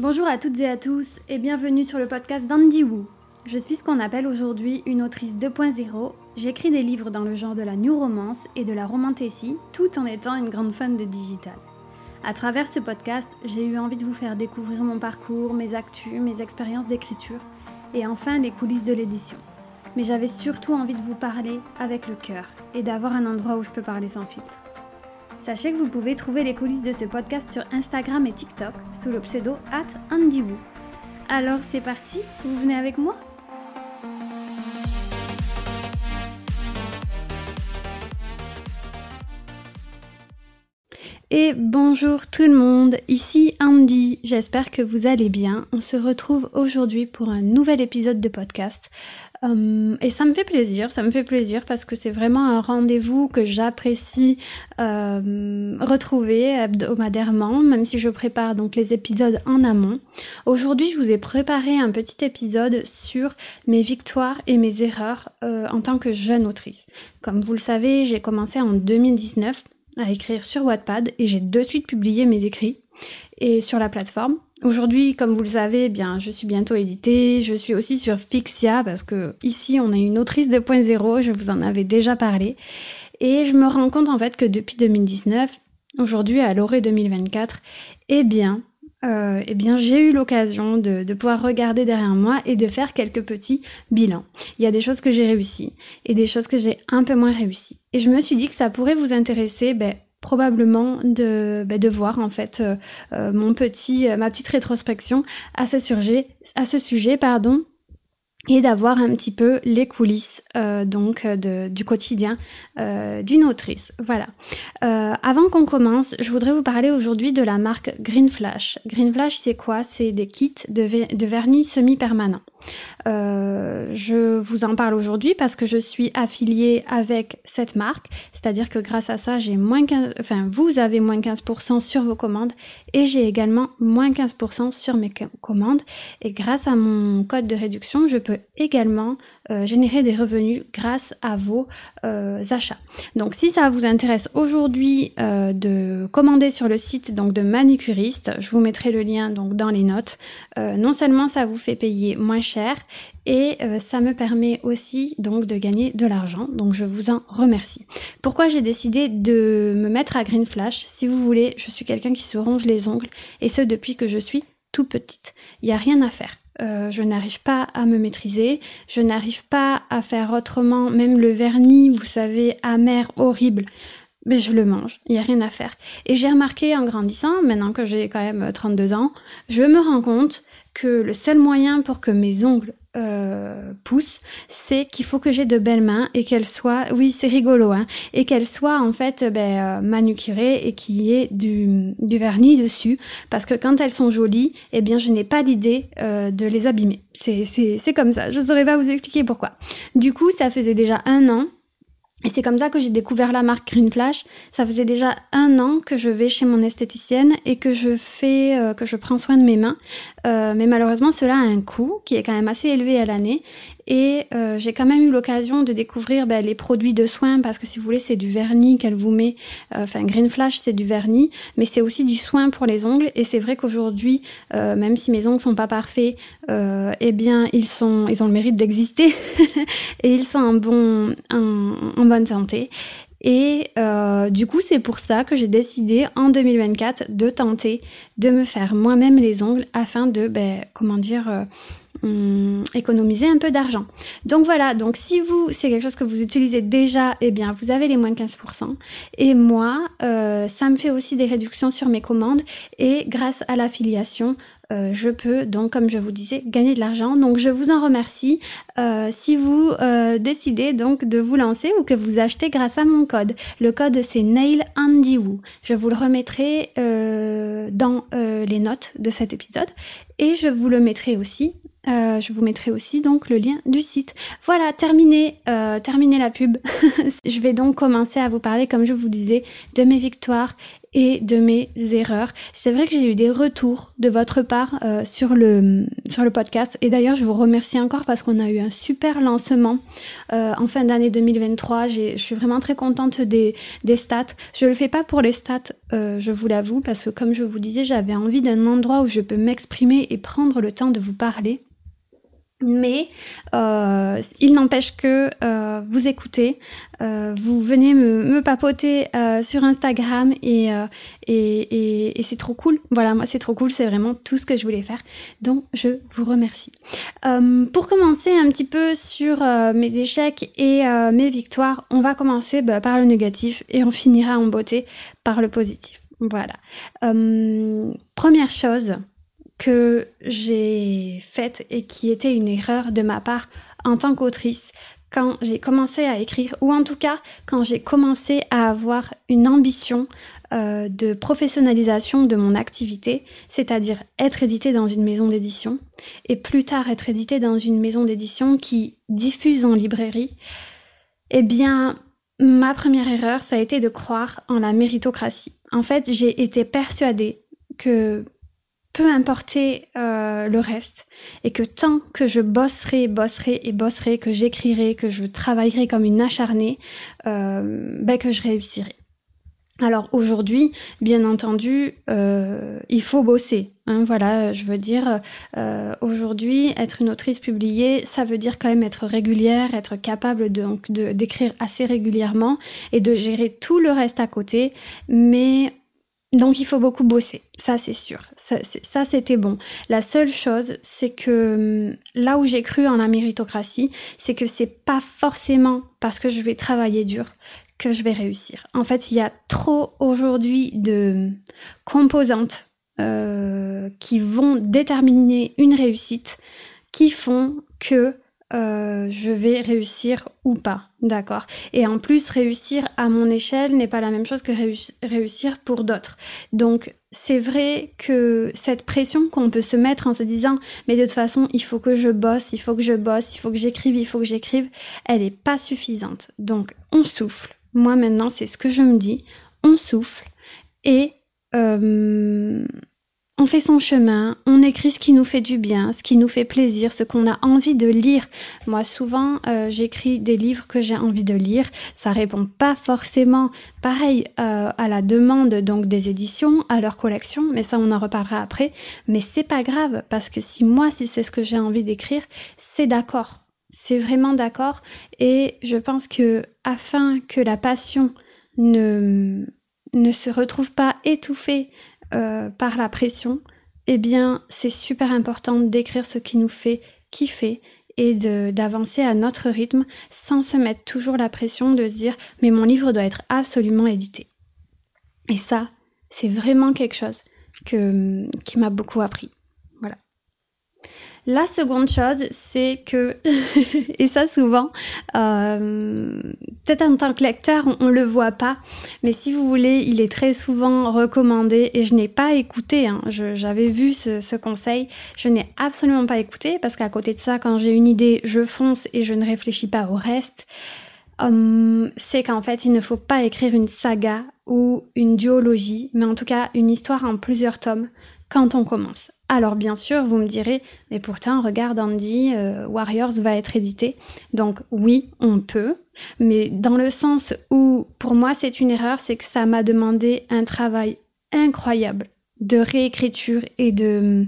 Bonjour à toutes et à tous et bienvenue sur le podcast d'Andy Wu. Je suis ce qu'on appelle aujourd'hui une autrice 2.0. J'écris des livres dans le genre de la new romance et de la romantécie tout en étant une grande fan de digital. À travers ce podcast, j'ai eu envie de vous faire découvrir mon parcours, mes actus, mes expériences d'écriture et enfin les coulisses de l'édition. Mais j'avais surtout envie de vous parler avec le cœur et d'avoir un endroit où je peux parler sans filtre. Sachez que vous pouvez trouver les coulisses de ce podcast sur Instagram et TikTok sous le pseudo at AndyWoo. Alors c'est parti, vous venez avec moi? Et bonjour tout le monde, ici Andy, j'espère que vous allez bien. On se retrouve aujourd'hui pour un nouvel épisode de podcast. Euh, et ça me fait plaisir, ça me fait plaisir parce que c'est vraiment un rendez-vous que j'apprécie euh, retrouver hebdomadairement, même si je prépare donc les épisodes en amont. Aujourd'hui, je vous ai préparé un petit épisode sur mes victoires et mes erreurs euh, en tant que jeune autrice. Comme vous le savez, j'ai commencé en 2019 à écrire sur Wattpad et j'ai de suite publié mes écrits et sur la plateforme. Aujourd'hui, comme vous le savez, eh bien, je suis bientôt éditée. Je suis aussi sur Fixia parce que ici, on a une autrice 2.0. Je vous en avais déjà parlé. Et je me rends compte en fait que depuis 2019, aujourd'hui à l'orée 2024, eh bien, euh, eh bien, j'ai eu l'occasion de, de, pouvoir regarder derrière moi et de faire quelques petits bilans. Il y a des choses que j'ai réussies et des choses que j'ai un peu moins réussies. Et je me suis dit que ça pourrait vous intéresser, ben, probablement de, ben, de voir en fait euh, euh, mon petit, ma petite rétrospection à ce sujet, à ce sujet pardon, et d'avoir un petit peu les coulisses euh, donc de, du quotidien euh, d'une autrice. Voilà. Euh, avant qu'on commence, je voudrais vous parler aujourd'hui de la marque Green Flash. Green Flash, c'est quoi? C'est des kits de, de vernis semi-permanent. Euh, je vous en parle aujourd'hui parce que je suis affiliée avec cette marque, c'est-à-dire que grâce à ça, j'ai moins 15, enfin vous avez moins 15% sur vos commandes et j'ai également moins 15% sur mes commandes et grâce à mon code de réduction, je peux également euh, générer des revenus grâce à vos euh, achats. Donc si ça vous intéresse aujourd'hui euh, de commander sur le site donc de manicuriste, je vous mettrai le lien donc dans les notes. non seulement ça vous fait payer moins cher et ça me permet aussi donc de gagner de l'argent. Donc je vous en remercie. Pourquoi j'ai décidé de me mettre à Green Flash? Si vous voulez, je suis quelqu'un qui se ronge les ongles et ce depuis que je suis tout petite. Il n'y a rien à faire. Euh, je n'arrive pas à me maîtriser, je n'arrive pas à faire autrement, même le vernis, vous savez, amer, horrible, mais je le mange, il n'y a rien à faire. Et j'ai remarqué en grandissant, maintenant que j'ai quand même 32 ans, je me rends compte que le seul moyen pour que mes ongles euh, poussent, c'est qu'il faut que j'ai de belles mains et qu'elles soient, oui c'est rigolo, hein, et qu'elles soient en fait ben, euh, manucurées et qu'il y ait du, vernis dessus, parce que quand elles sont jolies, eh bien je n'ai pas l'idée euh, de les abîmer. C'est comme ça, je ne saurais pas vous expliquer pourquoi. Du coup, ça faisait déjà un an et c'est comme ça que j'ai découvert la marque Green Flash. Ça faisait déjà un an que je vais chez mon esthéticienne et que je fais, euh, que je prends soin de mes mains. Euh, mais malheureusement, cela a un coût qui est quand même assez élevé à l'année. Et euh, j'ai quand même eu l'occasion de découvrir ben, les produits de soin parce que si vous voulez, c'est du vernis qu'elle vous met. Euh, enfin, Green Flash, c'est du vernis, mais c'est aussi du soin pour les ongles. Et c'est vrai qu'aujourd'hui, même si mes ongles sont pas parfaits, eh bien, ils sont, ils ont le mérite d'exister et ils sont en bonne santé. Et euh, du coup, c'est pour ça que j'ai décidé en 2024 de tenter de me faire moi-même les ongles afin de, ben, comment dire, euh, hum, économiser un peu d'argent. Donc voilà, donc si vous, c'est quelque chose que vous utilisez déjà, eh bien, vous avez les moins de 15%. Et moi, euh, ça me fait aussi des réductions sur mes commandes. Et grâce à l'affiliation, euh, je peux donc, comme je vous disais, gagner de l'argent. Donc, je vous en remercie euh, si vous euh, décidez donc de vous lancer ou que vous achetez grâce à mon code. Le code c'est Nail. Je vous le remettrai dans les notes de cet épisode et je vous le mettrai aussi je vous mettrai aussi donc le lien du site. Voilà, terminé, terminé la pub. je vais donc commencer à vous parler, comme je vous disais, de mes victoires et de mes erreurs. C'est vrai que j'ai eu des retours de votre part euh, sur, le, sur le podcast. Et d'ailleurs, je vous remercie encore parce qu'on a eu un super lancement euh, en fin d'année 2023. Je suis vraiment très contente des, des stats. Je le fais pas pour les stats, euh, je vous l'avoue, parce que comme je vous disais, j'avais envie d'un endroit où je peux m'exprimer et prendre le temps de vous parler. Mais euh, il n'empêche que euh, vous écoutez, euh, vous venez me, me papoter euh, sur Instagram et, euh, et, et, et c'est trop cool. Voilà, moi c'est trop cool, c'est vraiment tout ce que je voulais faire. Donc je vous remercie. Euh, pour commencer un petit peu sur mes échecs et mes victoires, on va commencer bah, par le négatif et on finira en beauté par le positif. Voilà. première chose, que j'ai faite et qui était une erreur de ma part en tant qu'autrice quand j'ai commencé à écrire, ou en tout cas quand j'ai commencé à avoir une ambition euh, de professionnalisation de mon activité, c'est-à-dire être édité dans une maison d'édition, et plus tard être édité dans une maison d'édition qui diffuse en librairie, eh bien, ma première erreur, ça a été de croire en la méritocratie. En fait, j'ai été persuadée que peu importer euh, le reste et que tant que je bosserai, bosserai et bosserai, que j'écrirai, que je travaillerai comme une acharnée, euh, ben que je réussirai. Alors aujourd'hui, bien entendu, euh, il faut bosser. Hein, voilà, je veux dire, euh, aujourd'hui, être une autrice publiée, ça veut dire quand même être régulière, être capable donc de d'écrire assez régulièrement et de gérer tout le reste à côté. Mais donc il faut beaucoup bosser, ça c'est sûr. Ça, c'était bon. La seule chose, c'est que hum, là où j'ai cru en la méritocratie, c'est que c'est pas forcément parce que je vais travailler dur que je vais réussir. En fait, il y a trop aujourd'hui de composantes euh, qui vont déterminer une réussite qui font que euh, je vais réussir ou pas, d'accord Et en plus, réussir à mon échelle n'est pas la même chose que réussir pour d'autres. Donc, c'est vrai que cette pression qu'on peut se mettre en se disant, mais de toute façon, il faut que je bosse, il faut que je bosse, il faut que j'écrive, il faut que j'écrive, elle n'est pas suffisante. Donc, on souffle. Moi, maintenant, c'est ce que je me dis. On souffle et euh, on fait son chemin, on écrit ce qui nous fait du bien, ce qui nous fait plaisir, ce qu'on a envie de lire. Moi, souvent, euh, j'écris des livres que j'ai envie de lire. Ça répond pas forcément, pareil, euh, à la demande donc des éditions, à leur collection, mais ça, on en reparlera après. Mais c'est pas grave parce que si moi, si c'est ce que j'ai envie d'écrire, c'est d'accord. C'est vraiment d'accord. Et je pense que afin que la passion ne ne se retrouve pas étouffée euh, par la pression, eh bien, c'est super important d'écrire ce qui nous fait kiffer et d'avancer à notre rythme sans se mettre toujours la pression de se dire mais mon livre doit être absolument édité. Et ça, c'est vraiment quelque chose que, qui m'a beaucoup appris. La seconde chose, c'est que, et ça souvent, euh, peut-être en tant que lecteur, on, ne le voit pas, mais si vous voulez, il est très souvent recommandé et je n'ai pas écouté, hein, j'avais vu ce, conseil, je n'ai absolument pas écouté parce qu'à côté de ça, quand j'ai une idée, je fonce et je ne réfléchis pas au reste. Hum, c'est qu'en fait, il ne faut pas écrire une saga ou une duologie, mais en tout cas une histoire en plusieurs tomes quand on commence. Alors bien sûr, vous me direz, mais pourtant, regarde Andy, euh, Warriors va être édité. Donc oui, on peut, mais dans le sens où pour moi c'est une erreur, c'est que ça m'a demandé un travail incroyable de réécriture et de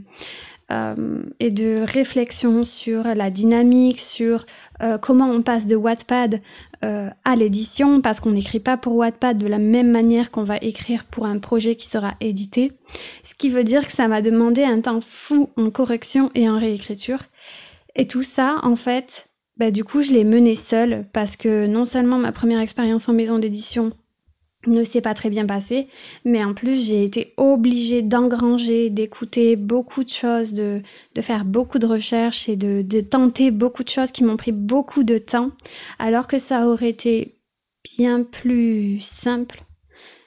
et de réflexion sur la dynamique, sur euh, comment on passe de Wattpad euh, à l'édition, parce qu'on n'écrit pas pour Wattpad de la même manière qu'on va écrire pour un projet qui sera édité. Ce qui veut dire que ça m'a demandé un temps fou en correction et en réécriture. Et tout ça, en fait, bah, du coup, je l'ai mené seule, parce que non seulement ma première expérience en maison d'édition ne s'est pas très bien passé, mais en plus j'ai été obligée d'engranger, d'écouter beaucoup de choses, de, faire beaucoup de recherches et de, de tenter beaucoup de choses qui m'ont pris beaucoup de temps, alors que ça aurait été bien plus simple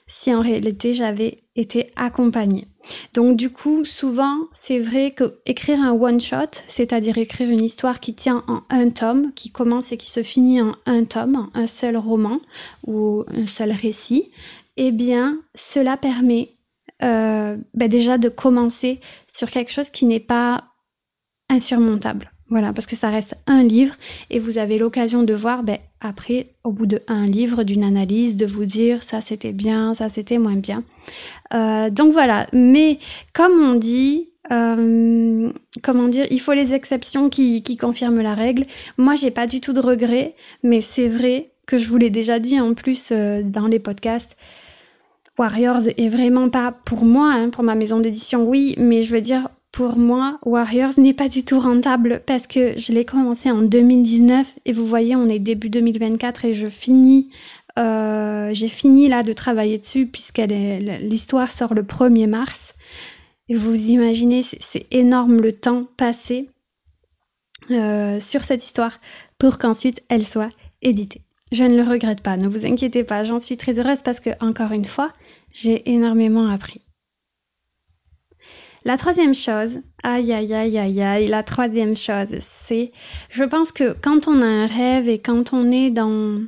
si en réalité j'avais été accompagnée. Donc du coup, souvent, c'est vrai que écrire un one-shot, c'est-à-dire écrire une histoire qui tient en un tome, qui commence et qui se finit en un tome, un seul roman ou un seul récit, eh bien, cela permet euh, bah, déjà de commencer sur quelque chose qui n'est pas insurmontable. Voilà, parce que ça reste un livre et vous avez l'occasion de voir, ben, après, au bout de un livre, d'une analyse, de vous dire ça c'était bien, ça c'était moins bien. Euh, donc voilà, mais comme on dit, euh, comment dire, il faut les exceptions qui, confirment la règle. Moi, j'ai pas du tout de regrets, mais c'est vrai que je vous l'ai déjà dit en plus euh, dans les podcasts. Warriors est vraiment pas pour moi, hein, pour ma maison d'édition, oui, mais je veux dire, pour moi, Warriors n'est pas du tout rentable parce que je l'ai commencé en 2019 et vous voyez, on est début 2024 et euh, j'ai fini là de travailler dessus puisque l'histoire sort le 1er mars. Et vous imaginez, c'est énorme le temps passé euh, sur cette histoire pour qu'ensuite elle soit éditée. Je ne le regrette pas, ne vous inquiétez pas, j'en suis très heureuse parce que, encore une fois, j'ai énormément appris. La troisième chose, aïe aïe aïe aïe aïe, la troisième chose, c'est, je pense que quand on a un rêve et quand on est dans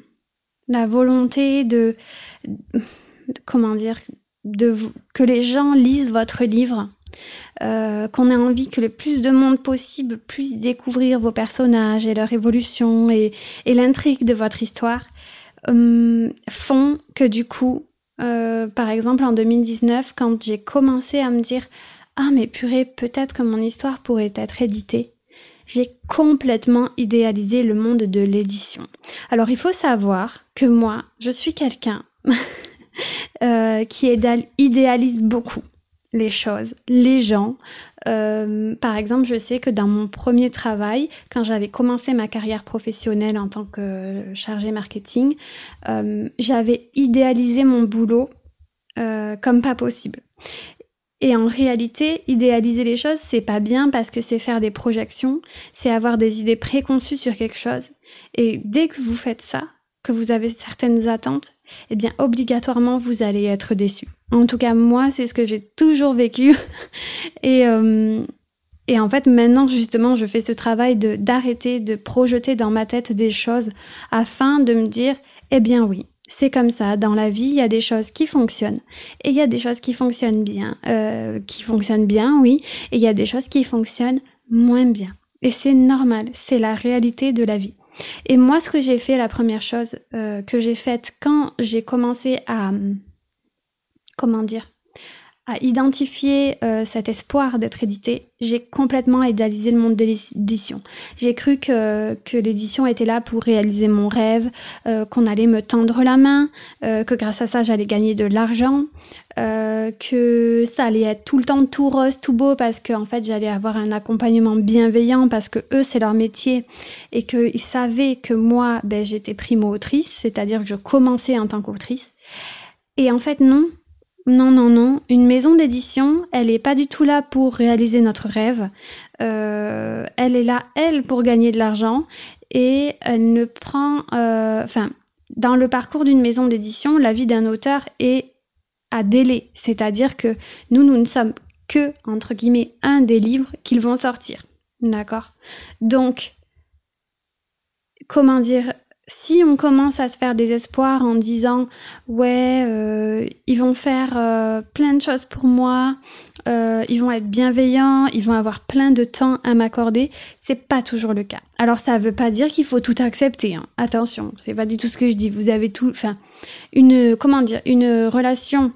la volonté de, comment dire, que les gens lisent votre livre, euh, qu'on ait envie que le plus de monde possible puisse découvrir vos personnages et leur évolution et, l'intrigue de votre histoire, euh, font que du coup, euh, par exemple en 2019, quand j'ai commencé à me dire ah mais purée, peut-être que mon histoire pourrait être éditée. J'ai complètement idéalisé le monde de l'édition. Alors il faut savoir que moi, je suis quelqu'un euh, qui idéalise beaucoup les choses, les gens. Euh, par exemple, je sais que dans mon premier travail, quand j'avais commencé ma carrière professionnelle en tant que chargée marketing, euh, j'avais idéalisé mon boulot comme pas possible. Et en réalité, idéaliser les choses, c'est pas bien parce que c'est faire des projections, c'est avoir des idées préconçues sur quelque chose. Et dès que vous faites ça, que vous avez certaines attentes, eh bien, obligatoirement, vous allez être déçu. En tout cas, moi, c'est ce que j'ai toujours vécu. et, euh, et en fait, maintenant, justement, je fais ce travail d'arrêter de projeter dans ma tête des choses afin de me dire, eh bien oui, c'est comme ça, dans la vie, il y a des choses qui fonctionnent. Et il y a des choses qui fonctionnent bien, euh, qui fonctionnent bien, oui, et il y a des choses qui fonctionnent moins bien. Et c'est normal, c'est la réalité de la vie. Et moi, ce que j'ai fait, la première chose euh, que j'ai faite quand j'ai commencé à, comment dire, à identifier euh, cet espoir d'être édité, j'ai complètement idéalisé le monde de l'édition. J'ai cru que, que l'édition était là pour réaliser mon rêve, euh, qu'on allait me tendre la main, euh, que grâce à ça j'allais gagner de l'argent, que ça allait être tout le temps tout rose, tout beau parce qu'en en fait j'allais avoir un accompagnement bienveillant parce que eux c'est leur métier et qu'ils savaient que moi ben, j'étais primo-autrice, c'est-à-dire que je commençais en tant qu'autrice. Et en fait non, non, non, non. Une maison d'édition, elle n'est pas du tout là pour réaliser notre rêve. Euh, elle est là, elle, pour gagner de l'argent. Et elle ne prend... Euh, enfin, dans le parcours d'une maison d'édition, la vie d'un auteur est à délai. C'est-à-dire que nous, nous ne sommes que, entre guillemets, un des livres qu'ils vont sortir. D'accord? Donc, comment dire si on commence à se faire des espoirs en disant ouais euh, ils vont faire euh, plein de choses pour moi euh, ils vont être bienveillants ils vont avoir plein de temps à m'accorder c'est pas toujours le cas alors ça veut pas dire qu'il faut tout accepter hein. attention c'est pas du tout ce que je dis vous avez tout enfin une comment dire une relation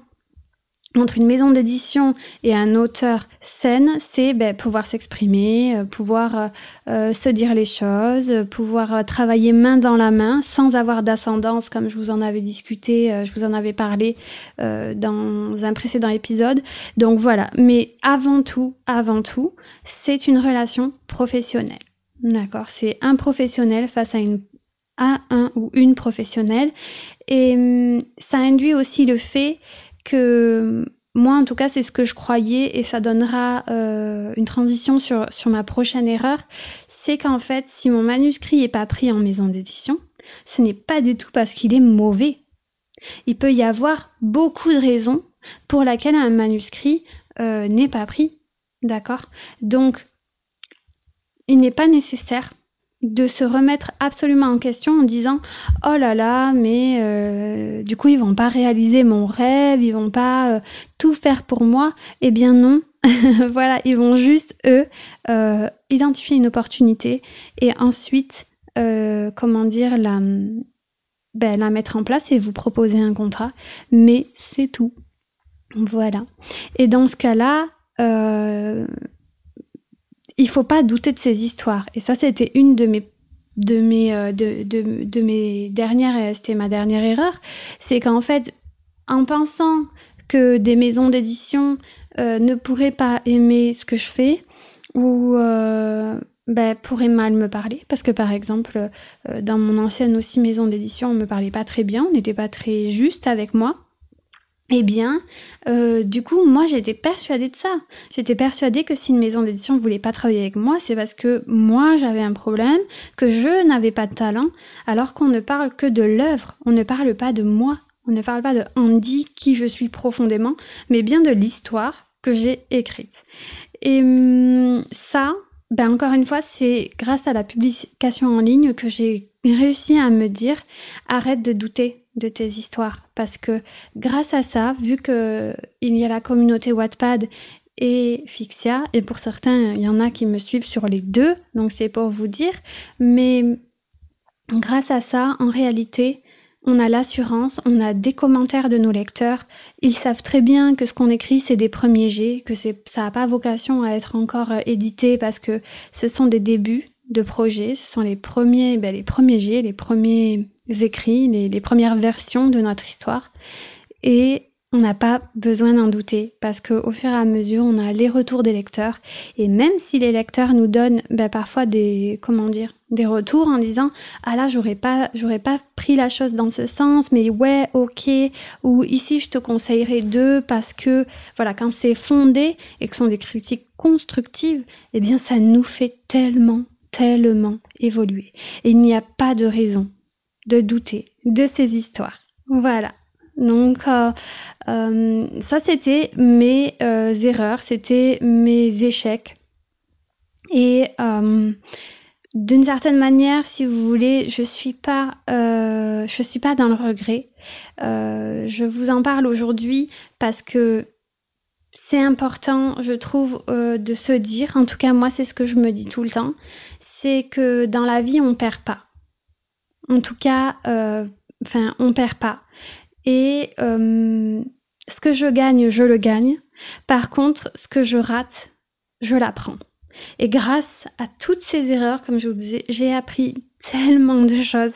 entre une maison d'édition et un auteur saine, c'est ben, pouvoir s'exprimer, euh, pouvoir euh, euh, se dire les choses, pouvoir travailler main dans la main sans avoir d'ascendance, comme je vous en avais discuté, je vous en avais parlé dans un précédent épisode. Donc voilà, mais avant tout, avant tout, c'est une relation professionnelle. D'accord C'est un professionnel face à une à un ou une professionnelle. Et hum, ça induit aussi le fait que moi, en tout cas, c'est ce que je croyais et ça donnera euh, une transition sur, ma prochaine erreur. C'est qu'en fait, si mon manuscrit est pas pris en maison d'édition, ce n'est pas du tout parce qu'il est mauvais. Il peut y avoir beaucoup de raisons pour lesquelles un manuscrit euh, n'est pas pris. D'accord? Donc, il n'est pas nécessaire de se remettre absolument en question en disant oh là là mais euh, du coup ils vont pas réaliser mon rêve ils vont pas euh, tout faire pour moi eh bien non. Voilà ils vont juste eux euh, identifier une opportunité et ensuite comment dire la ben, la mettre en place et vous proposer un contrat. Mais c'est tout. Voilà. Et dans ce cas là il faut pas douter de ces histoires. Et ça, c'était une de mes de mes euh, de, de, de, mes dernières euh, c'était ma dernière erreur. C'est qu'en fait en pensant que des maisons d'édition euh, ne pourraient pas aimer ce que je fais ou ben, pourraient mal me parler. Parce que par exemple dans mon ancienne aussi maison d'édition on me parlait pas très bien on n'était pas très juste avec moi eh bien, euh, du coup, moi j'étais persuadée de ça. J'étais persuadée que si une maison d'édition ne voulait pas travailler avec moi, c'est parce que moi j'avais un problème, que je n'avais pas de talent, alors qu'on ne parle que de l'œuvre, on ne parle pas de moi, on ne parle pas de Andy, qui je suis profondément, mais bien de l'histoire que j'ai écrite. Et hum, ça, ben encore une fois, c'est grâce à la publication en ligne que j'ai réussi à me dire arrête de douter de tes histoires. Parce que grâce à ça, vu que il y a la communauté Wattpad et Fixia et pour certains, il y en a qui me suivent sur les deux, donc c'est pour vous dire, mais grâce à ça, en réalité, on a l'assurance, on a des commentaires de nos lecteurs, ils savent très bien que ce qu'on écrit c'est des premiers jets, que ça n'a pas vocation à être encore euh, édité parce que ce sont des débuts de projets, ce sont les premiers, ben, les premiers jets, les premiers écrits, les, premières versions de notre histoire. Et on n'a pas besoin d'en douter parce qu'au fur et à mesure, on a les retours des lecteurs. Et même si les lecteurs nous donnent ben, parfois des, comment dire, des retours en disant ah là j'aurais pas j'aurais pas pris la chose dans ce sens mais ouais ok ou ici je te conseillerais deux parce que voilà quand c'est fondé et que ce sont des critiques constructives eh bien ça nous fait tellement tellement évoluer et il n'y a pas de raison de douter de ces histoires. D'une Donc euh, euh, ça c'était mes euh, erreurs, c'était mes échecs. Et d'une certaine manière, si vous voulez, je suis pas, je suis pas dans le regret. je vous en parle aujourd'hui parce que c'est important, je trouve, de se dire. En tout cas, moi, c'est ce que je me dis tout le temps. C'est que dans la vie, on perd pas. En tout cas, euh, enfin, on perd pas. Et euh, ce que je gagne, je le gagne. Par contre, ce que je rate, je l'apprends. Et grâce à toutes ces erreurs, comme je vous disais, j'ai appris tellement de choses.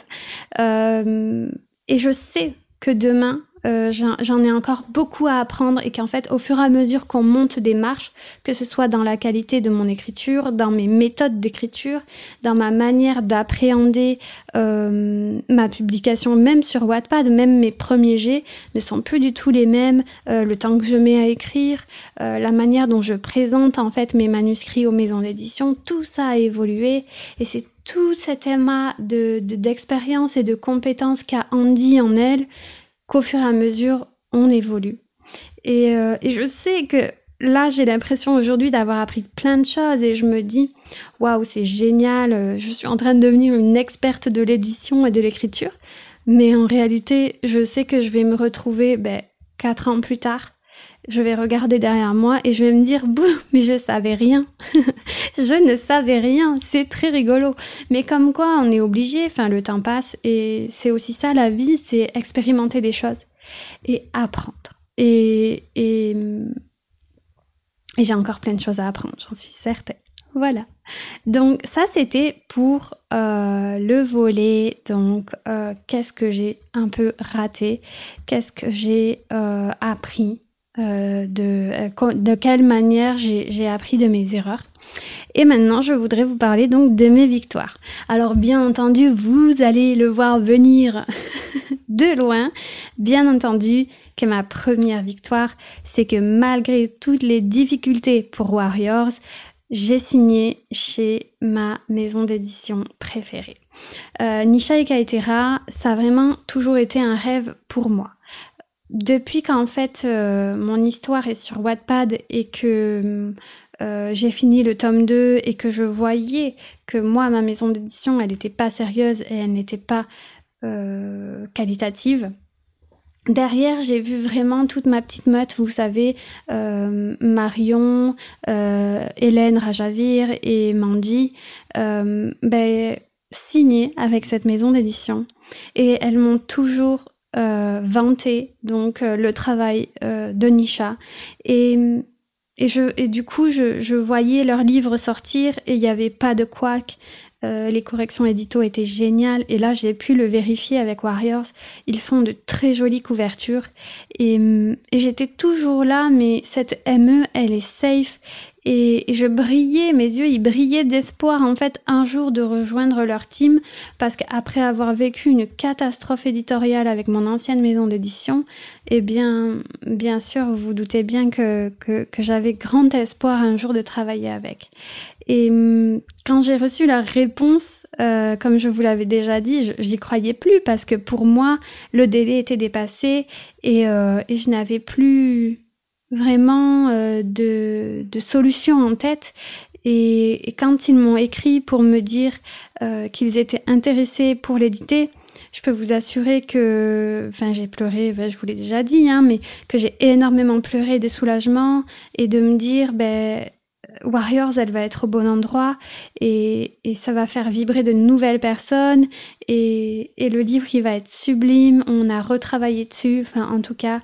Euh, et je sais que demain, euh, j'en ai encore beaucoup à apprendre et qu'en fait, au fur et à mesure qu'on monte des marches, que ce soit dans la qualité de mon écriture, dans mes méthodes d'écriture, dans ma manière d'appréhender euh, ma publication, même sur Wattpad, même mes premiers jets ne sont plus du tout les mêmes. Euh, le temps que je mets à écrire, la manière dont je présente en fait mes manuscrits aux maisons d'édition, tout ça a évolué et c'est tout cet amas d'expérience de, et de compétences qu'a Andy en elle qu'au fur et à mesure, on évolue. Euh, et, je sais que là, j'ai l'impression aujourd'hui d'avoir appris plein de choses et je me dis, waouh, c'est génial, euh, je suis en train de devenir une experte de l'édition et de l'écriture. Mais en réalité, je sais que je vais me retrouver ben, quatre ans plus tard. Je vais regarder derrière moi et je vais me dire, bouh, mais je savais rien. je ne savais rien. C'est très rigolo. Mais comme quoi, on est obligé, enfin, le temps passe et c'est aussi ça la vie, c'est expérimenter des choses et apprendre. Et, j'ai encore plein de choses à apprendre, j'en suis certaine. Voilà. Donc ça c'était pour euh, le volet. Donc euh, qu'est-ce que j'ai un peu raté, qu'est-ce que j'ai euh, appris, de, de quelle manière j'ai appris de mes erreurs. Et maintenant, je voudrais vous parler donc de mes victoires. Alors bien entendu, vous allez le voir venir de loin. Bien entendu que ma première victoire, c'est que malgré toutes les difficultés pour Warriors, j'ai signé chez ma maison d'édition préférée. Euh, Nisha et Kaitera, ça a vraiment toujours été un rêve pour moi. Depuis qu'en fait euh, mon histoire est sur Wattpad et que j'ai fini le tome 2 et que je voyais que moi, ma maison d'édition, elle n'était pas sérieuse et elle n'était pas qualitative, Derrière, j'ai vu vraiment toute ma petite meute, vous savez, euh, Marion, euh, Hélène Rajavir et Mandy, euh, ben, signer avec cette maison d'édition. Et elles m'ont toujours vanté donc le travail de Nisha. Et, et, je, et du coup, je, je voyais leurs livres sortir et il n'y avait pas de couac. Euh, les corrections édito étaient géniales et là j'ai pu le vérifier avec Warriors. Ils font de très jolies couvertures et, et j'étais toujours là, mais cette ME elle est safe et, je brillais, mes yeux ils brillaient d'espoir en fait un jour de rejoindre leur team parce qu'après avoir vécu une catastrophe éditoriale avec mon ancienne maison d'édition, eh bien bien sûr vous vous doutez bien que, que, j'avais grand espoir un jour de travailler avec. Et hum, quand j'ai reçu la réponse, euh, comme je vous l'avais déjà dit, j'y croyais plus parce que pour moi, le délai était dépassé et, euh, et je n'avais plus vraiment euh, de, de, solution en tête. Et, et quand ils m'ont écrit pour me dire euh, qu'ils étaient intéressés pour l'éditer, je peux vous assurer que, enfin, j'ai pleuré, ben, je vous l'ai déjà dit, hein, mais que j'ai énormément pleuré de soulagement et de me dire, ben, Warriors, elle va être au bon endroit et, ça va faire vibrer de nouvelles personnes et, le livre il va être sublime, on a retravaillé dessus, enfin en tout cas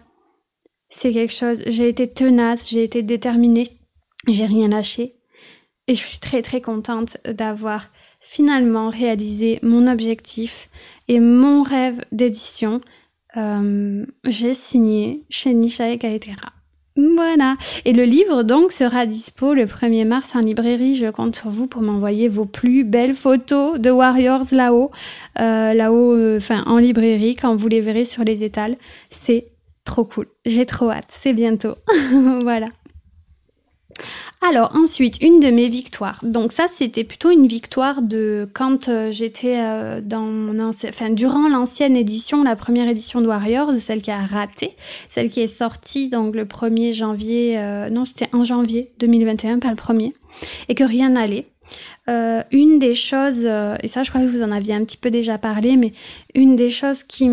c'est quelque chose, j'ai été tenace, j'ai été déterminée, j'ai rien lâché et je suis très très contente d'avoir finalement réalisé mon objectif et mon rêve d'édition. Euh, j'ai signé chez Nisha et Kaetera. Voilà. Et le livre, donc, sera dispo le 1er mars en librairie. Je compte sur vous pour m'envoyer vos plus belles photos de Warriors là-haut, euh, là-haut, euh, enfin, en librairie, quand vous les verrez sur les étals. C'est trop cool. J'ai trop hâte. C'est bientôt. voilà. Alors ensuite, une de mes victoires. Donc ça, c'était plutôt une victoire de quand euh, j'étais euh, dans mon enfin durant l'ancienne édition, la première édition de Warriors, celle qui a raté, celle qui est sortie donc le 1er janvier, euh, non c'était en janvier 2021, pas le premier, et que rien n'allait. une des choses, et ça je crois que vous en aviez un petit peu déjà parlé, mais une des choses qui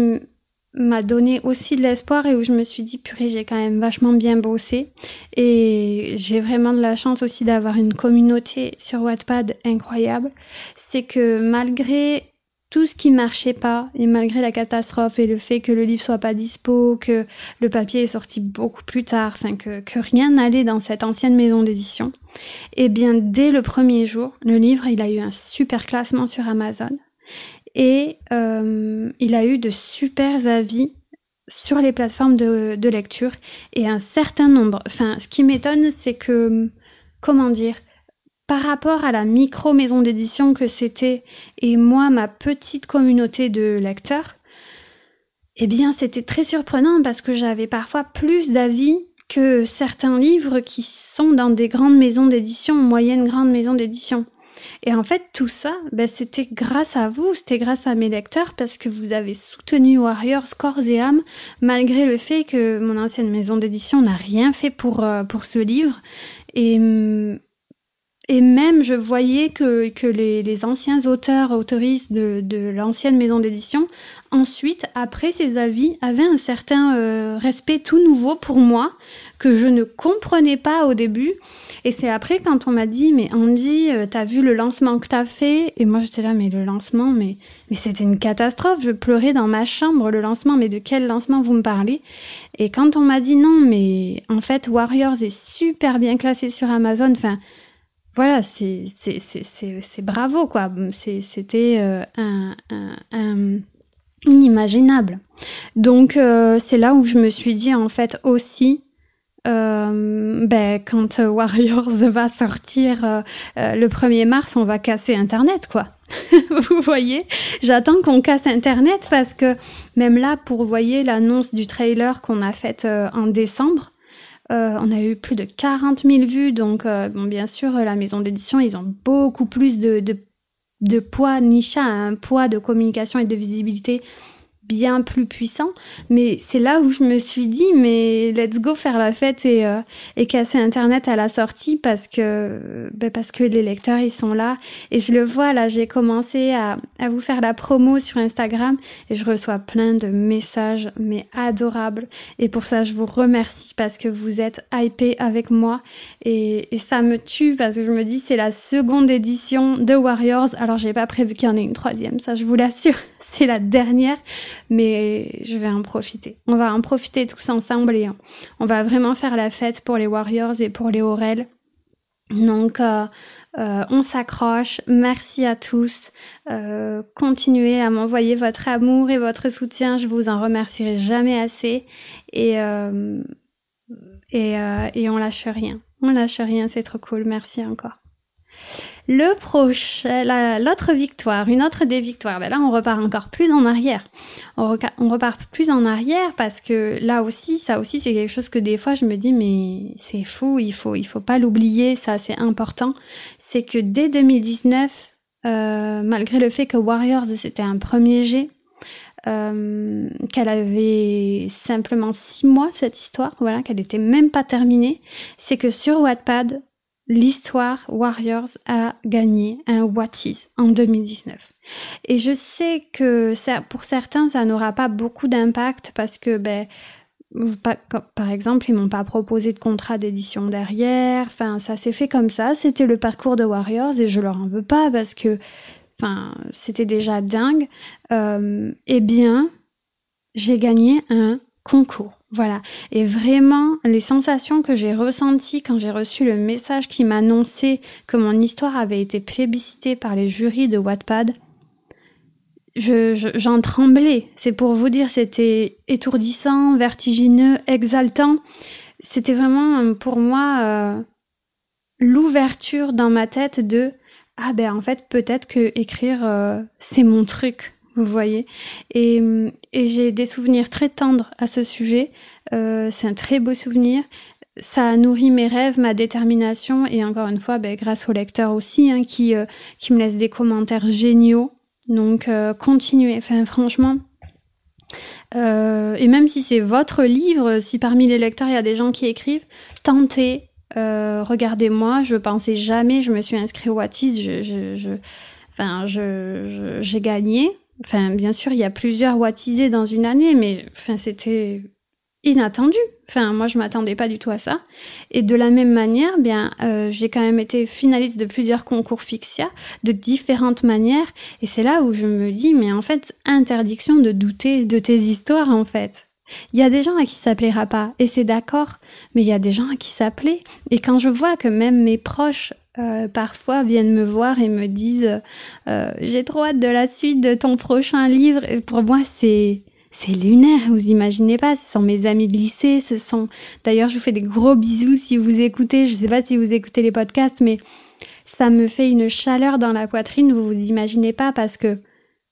m'a donné aussi de l'espoir et où je me suis dit purée j'ai quand même vachement bien bossé. Et j'ai vraiment de la chance aussi d'avoir une communauté sur Wattpad incroyable. C'est que malgré tout ce qui marchait pas et malgré la catastrophe et le fait que le livre soit pas dispo que le papier est sorti beaucoup plus tard enfin que, que rien n'allait dans cette ancienne maison d'édition eh bien dès le premier jour le livre il a eu un super classement sur Amazon et euh, il a eu de super avis sur les plateformes de, de, lecture et un certain nombre. Enfin, ce qui m'étonne, c'est que, comment dire, par rapport à la micro maison d'édition que c'était et moi, ma petite communauté de lecteurs, eh bien, c'était très surprenant parce que j'avais parfois plus d'avis que certains livres qui sont dans des grandes maisons d'édition, moyennes grandes maisons d'édition. Et en fait, tout ça, ben, c'était grâce à vous, c'était grâce à mes lecteurs, parce que vous avez soutenu Warriors corps et âme, malgré le fait que mon ancienne maison d'édition n'a rien fait pour, euh, pour ce livre. Et, et même, je voyais que, que les, les anciens auteurs, autoristes de, de l'ancienne maison d'édition, ensuite, après ces avis, avaient un certain euh, respect tout nouveau pour moi, que je ne comprenais pas au début. Et c'est après quand on m'a dit, mais Andy, euh, t'as vu le lancement que t'as fait? Et moi j'étais là, mais le lancement, mais, mais c'était une catastrophe. Je pleurais dans ma chambre le lancement, mais de quel lancement vous me parlez? Et quand on m'a dit non, mais en fait Warriors est super bien classé sur Amazon, enfin voilà, c'est bravo quoi. C'était euh, inimaginable. Donc euh, c'est là où je me suis dit en fait aussi euh, ben, quand Warriors va sortir euh, euh, le 1er mars, on va casser Internet, quoi. vous voyez? J'attends qu'on casse Internet parce que même là, pour voyez l'annonce du trailer qu'on a faite en décembre, on a eu plus de 40 000 vues. Donc, bon, bien sûr, la maison d'édition, ils ont beaucoup plus de, de, de poids. Nisha a un poids de communication et de visibilité bien plus puissant. Mais c'est là où je me suis dit, mais let's go faire la fête et, euh, casser Internet à la sortie parce que, ben parce que les lecteurs, ils sont là. Et je le vois, là, j'ai commencé à, vous faire la promo sur Instagram et je reçois plein de messages, mais adorables. Et pour ça, je vous remercie parce que vous êtes hypé avec moi et, et ça me tue parce que je me dis, c'est la seconde édition de Warriors. Alors, j'ai pas prévu qu'il y en ait une troisième, ça, je vous l'assure. C'est la dernière mais je vais en profiter. On va en profiter tous ensemble et on va vraiment faire la fête pour les Warriors et pour les Aurel. Donc, euh, euh, on s'accroche. Merci à tous. Euh, continuez à m'envoyer votre amour et votre soutien. Je vous en remercierai jamais assez. Et, et, et on lâche rien. On lâche rien. C'est trop cool. Merci encore. Le prochain, l'autre victoire, une autre des victoires, ben là on repart encore plus en arrière. On, repart plus en arrière parce que là aussi, ça aussi c'est quelque chose que des fois je me dis mais c'est fou, il faut, il faut pas l'oublier, ça c'est important. C'est que dès 2019, euh, malgré le fait que Warriors c'était un premier G, euh, qu'elle avait simplement six mois cette histoire, voilà, qu'elle était même pas terminée, c'est que sur Wattpad, l'histoire Warriors a gagné un What Is en 2019. Et je sais que pour certains, ça n'aura pas beaucoup d'impact parce que, ben, par exemple, ils m'ont pas proposé de contrat d'édition derrière. Enfin, ça s'est fait comme ça. C'était le parcours de Warriors et je leur en veux pas parce que, enfin, c'était déjà dingue. Euh, eh bien, j'ai gagné un concours. Voilà. Et vraiment, les sensations que j'ai ressenties quand j'ai reçu le message qui m'annonçait que mon histoire avait été plébiscitée par les jurys de Wattpad, j'en tremblais. C'est pour vous dire, c'était étourdissant, vertigineux, exaltant. C'était vraiment pour moi euh, l'ouverture dans ma tête de ah ben en fait peut-être que écrire euh, c'est mon truc vous voyez. Et, j'ai des souvenirs très tendres à ce sujet. Euh, c'est un très beau souvenir. Ça a nourri mes rêves, ma détermination, et encore une fois, ben, grâce au lecteur aussi, hein, qui, euh, qui me laisse des commentaires géniaux. Donc, euh, continuez. Enfin, franchement, et même si c'est votre livre, si parmi les lecteurs il y a des gens qui écrivent, tentez. Regardez-moi, je pensais jamais, je me suis inscrite au Watis, je, je, je, j'ai gagné. Enfin, bien sûr, il y a plusieurs wattisés dans une année, mais enfin, c'était inattendu. Enfin, moi, je m'attendais pas du tout à ça. Et de la même manière, bien, euh, j'ai quand même été finaliste de plusieurs concours Fixia de différentes manières. Et c'est là où je me dis, mais en fait, interdiction de douter de tes histoires, en fait. Il y a des gens à qui ça plaira pas, et c'est d'accord, mais il y a des gens à qui ça plaît. Et quand je vois que même mes proches euh, parfois viennent me voir et me disent euh, j'ai trop hâte de la suite de ton prochain livre. Pour moi, c'est c'est lunaire, vous imaginez pas, ce sont mes amis de lycée, ce sont d'ailleurs je vous fais des gros bisous si vous écoutez, je sais pas si vous écoutez les podcasts mais ça me fait une chaleur dans la poitrine, vous vous imaginez pas parce que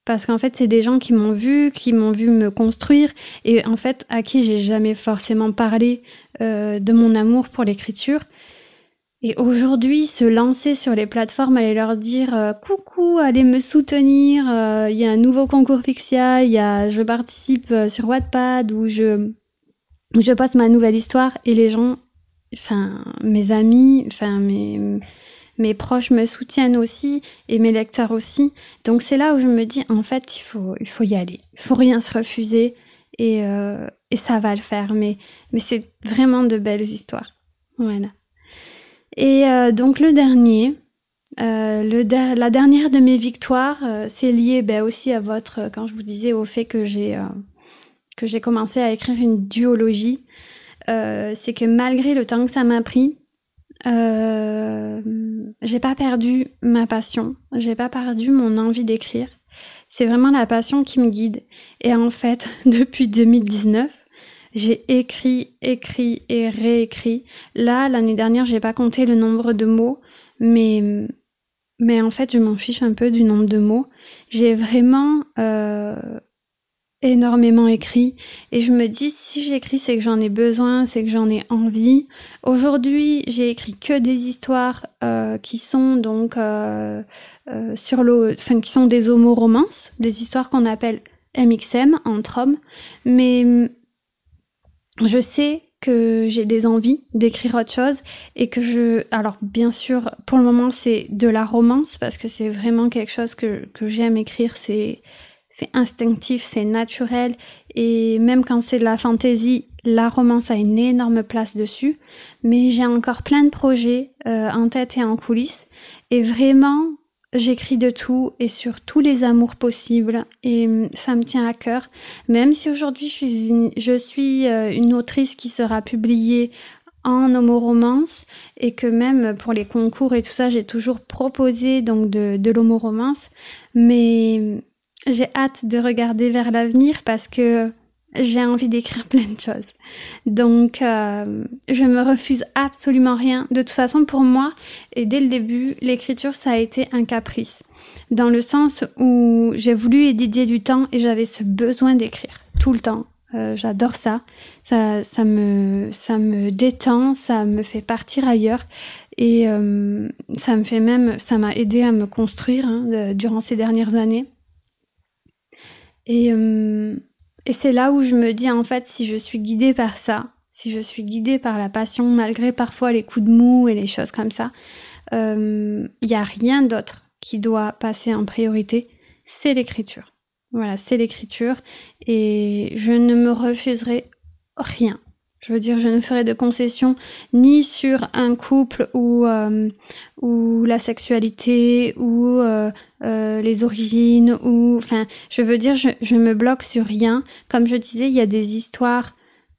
parce qu'en fait c'est des gens qui m'ont vu, qui m'ont vu me construire. Et en fait à qui j'ai jamais forcément parlé euh, de mon amour pour l'écriture. Et aujourd'hui, se lancer sur les plateformes, aller leur dire euh, coucou, allez me soutenir, euh, il y a un nouveau concours Pixia, il y a je participe sur Wattpad je où je poste ma nouvelle histoire et les gens, enfin mes amis, enfin mes mes proches me soutiennent aussi et mes lecteurs aussi. Donc c'est là où je me dis en fait il faut il faut y aller, il faut rien se refuser et et ça va le faire. Mais mais c'est vraiment de belles histoires. Voilà. Et euh, donc le dernier, euh, le la dernière de mes victoires, euh, c'est lié ben, aussi à votre, quand je vous disais au fait que j'ai que j'ai commencé à écrire une duologie, c'est que malgré le temps que ça m'a pris, j'ai pas perdu ma passion, j'ai pas perdu mon envie d'écrire. C'est vraiment la passion qui me guide. Et en fait, depuis 2019, j'ai écrit, écrit et réécrit. Là, l'année dernière, j'ai pas compté le nombre de mots, mais mais en fait, je m'en fiche un peu du nombre de mots. J'ai vraiment euh, énormément écrit. Et je me dis si j'écris, c'est que j'en ai besoin, c'est que j'en ai envie. Aujourd'hui, j'ai écrit que des histoires euh, qui sont donc euh, sur l'eau, enfin qui sont des homoromances, des histoires qu'on appelle MXM entre hommes, mais je sais que j'ai des envies d'écrire autre chose et que je... Alors bien sûr, pour le moment, c'est de la romance parce que c'est vraiment quelque chose que, que j'aime écrire, c'est c'est instinctif, c'est naturel et même quand c'est de la fantaisie, la romance a une énorme place dessus. Mais j'ai encore plein de projets euh, en tête et en coulisses et vraiment j'écris de tout et sur tous les amours possibles et hum, ça me tient à cœur. Même si aujourd'hui je suis, euh, une autrice qui sera publiée en homoromance et que même pour les concours et tout ça, j'ai toujours proposé donc de, de l'homoromance. Mais hum, j'ai hâte de regarder vers l'avenir parce que j'ai envie d'écrire plein de choses. Donc, euh, je me refuse absolument rien. De toute façon, pour moi, et dès le début, l'écriture, ça a été un caprice. Dans le sens où j'ai voulu y dédier du temps et j'avais ce besoin d'écrire tout le temps. Euh, J'adore ça. ça. Me, ça me détend, ça me fait partir ailleurs. Et euh, ça me fait même, ça m'a aidé à me construire hein, durant ces dernières années. Et, euh, et c'est là où je me dis, en fait, si je suis guidée par ça, si je suis guidée par la passion, malgré parfois les coups de mou et les choses comme ça, il euh, n'y a rien d'autre qui doit passer en priorité, c'est l'écriture. Voilà, c'est l'écriture et je ne me refuserai rien. Je veux dire, je ne ferai de concessions ni sur un couple ou, euh, ou la sexualité ou euh, euh, les origines ou enfin, je veux dire, je, je me bloque sur rien. Comme je disais, il y a des histoires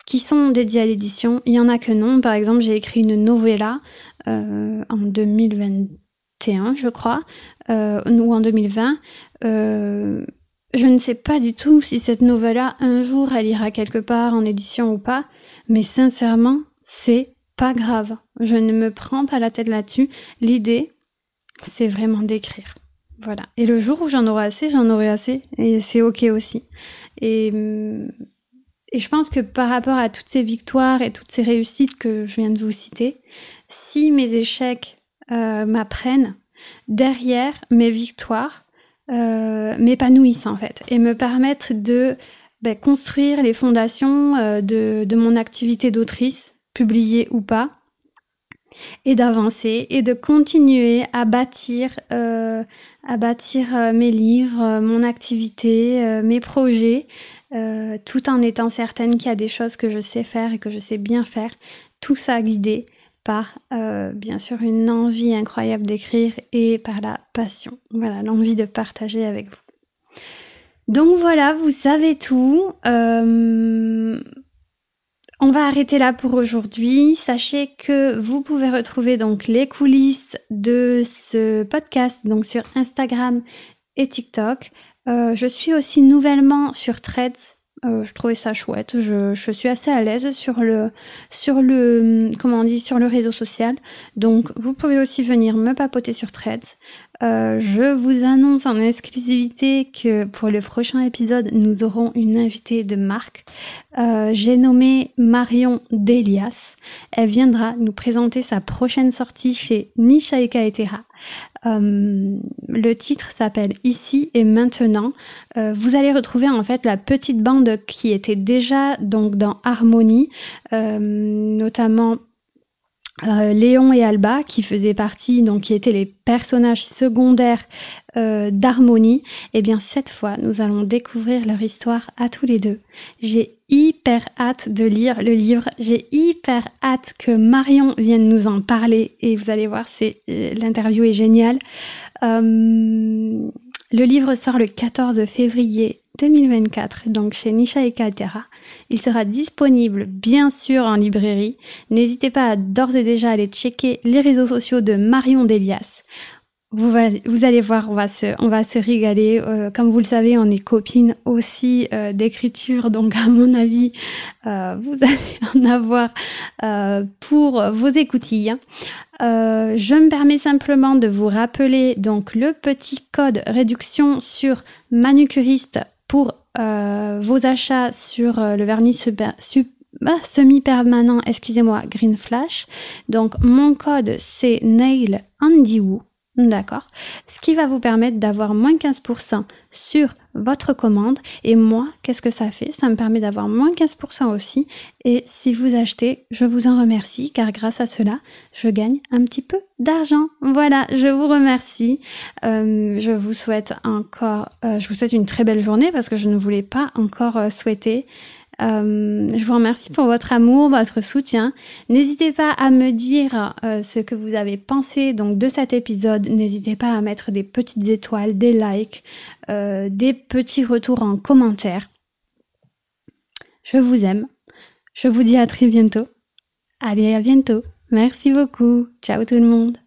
qui sont dédiées à l'édition. Il y en a que non. Par exemple, j'ai écrit une novella euh, en 2021, je crois, euh, ou en 2020. Euh, je ne sais pas du tout si cette novella un jour elle ira quelque part en édition ou pas. Mais sincèrement, c'est pas grave. Je ne me prends pas la tête là-dessus. L'idée, c'est vraiment d'écrire. Voilà. Et le jour où j'en aurai assez, j'en aurai assez. Et c'est OK aussi. Et, et je pense que par rapport à toutes ces victoires et toutes ces réussites que je viens de vous citer, si mes échecs euh, m'apprennent, derrière mes victoires euh, m'épanouissent en fait et me permettent de ben, construire les fondations euh, de, mon activité d'autrice, publiée ou pas, et d'avancer et de continuer à bâtir, euh, à bâtir euh, mes livres, mon activité, mes projets, tout en étant certaine qu'il y a des choses que je sais faire et que je sais bien faire, tout ça guidé par bien sûr une envie incroyable d'écrire et par la passion, voilà, l'envie de partager avec vous. Donc voilà, vous savez tout. Euh, on va arrêter là pour aujourd'hui. Sachez que vous pouvez retrouver donc les coulisses de ce podcast donc sur Instagram et TikTok. Euh, je suis aussi nouvellement sur Threads. Euh, je trouvais ça chouette. Je, suis assez à l'aise sur le, sur on dit, sur le réseau social. Donc, vous pouvez aussi venir me papoter sur Threads. Euh, je vous annonce en exclusivité que pour le prochain épisode, nous aurons une invitée de marque. Euh, J'ai nommé Marion Delias. Elle viendra nous présenter sa prochaine sortie chez Nisha Etera. Euh, le titre s'appelle Ici et maintenant. Euh, vous allez retrouver en fait la petite bande qui était déjà donc dans Harmonie, notamment euh, Léon et Alba, qui faisaient partie, donc qui étaient les personnages secondaires euh, d'Harmonie, eh bien cette fois, nous allons découvrir leur histoire à tous les deux. J'ai hyper hâte de lire le livre, j'ai hyper hâte que Marion vienne nous en parler, et vous allez voir, c'est euh, l'interview est géniale. Le livre sort le 14 février 2024, donc chez Nisha et Katera. Il sera disponible bien sûr en librairie. N'hésitez pas à d'ores et déjà aller checker les réseaux sociaux de Marion Delias. Vous, allez voir, on va se, on régaler. Euh, comme vous le savez, on est copines aussi euh, d'écriture, donc à mon avis, euh, vous allez en avoir pour vos écoutilles. Je me permets simplement de vous rappeler donc le petit code réduction sur manucuriste pour euh, vos achats sur euh, le vernis ah, semi-permanent, excusez-moi, Green Flash. Donc mon code c'est Nail Andy D'accord Ce qui va vous permettre d'avoir moins 15% sur votre commande. Et moi, qu'est-ce que ça fait? Ça me permet d'avoir moins 15% aussi. Et si vous achetez, je vous en remercie car grâce à cela, je gagne un petit peu d'argent. Voilà, je vous remercie. Euh, je vous souhaite encore, euh, je vous souhaite une très belle journée parce que je ne voulais pas encore euh, souhaiter euh, je vous remercie pour votre amour, votre soutien. N'hésitez pas à me dire euh, ce que vous avez pensé donc de cet épisode. N'hésitez pas à mettre des petites étoiles, des likes, euh, des petits retours en commentaire. Je vous aime. Je vous dis à très bientôt. Allez, à bientôt. Merci beaucoup. Ciao tout le monde.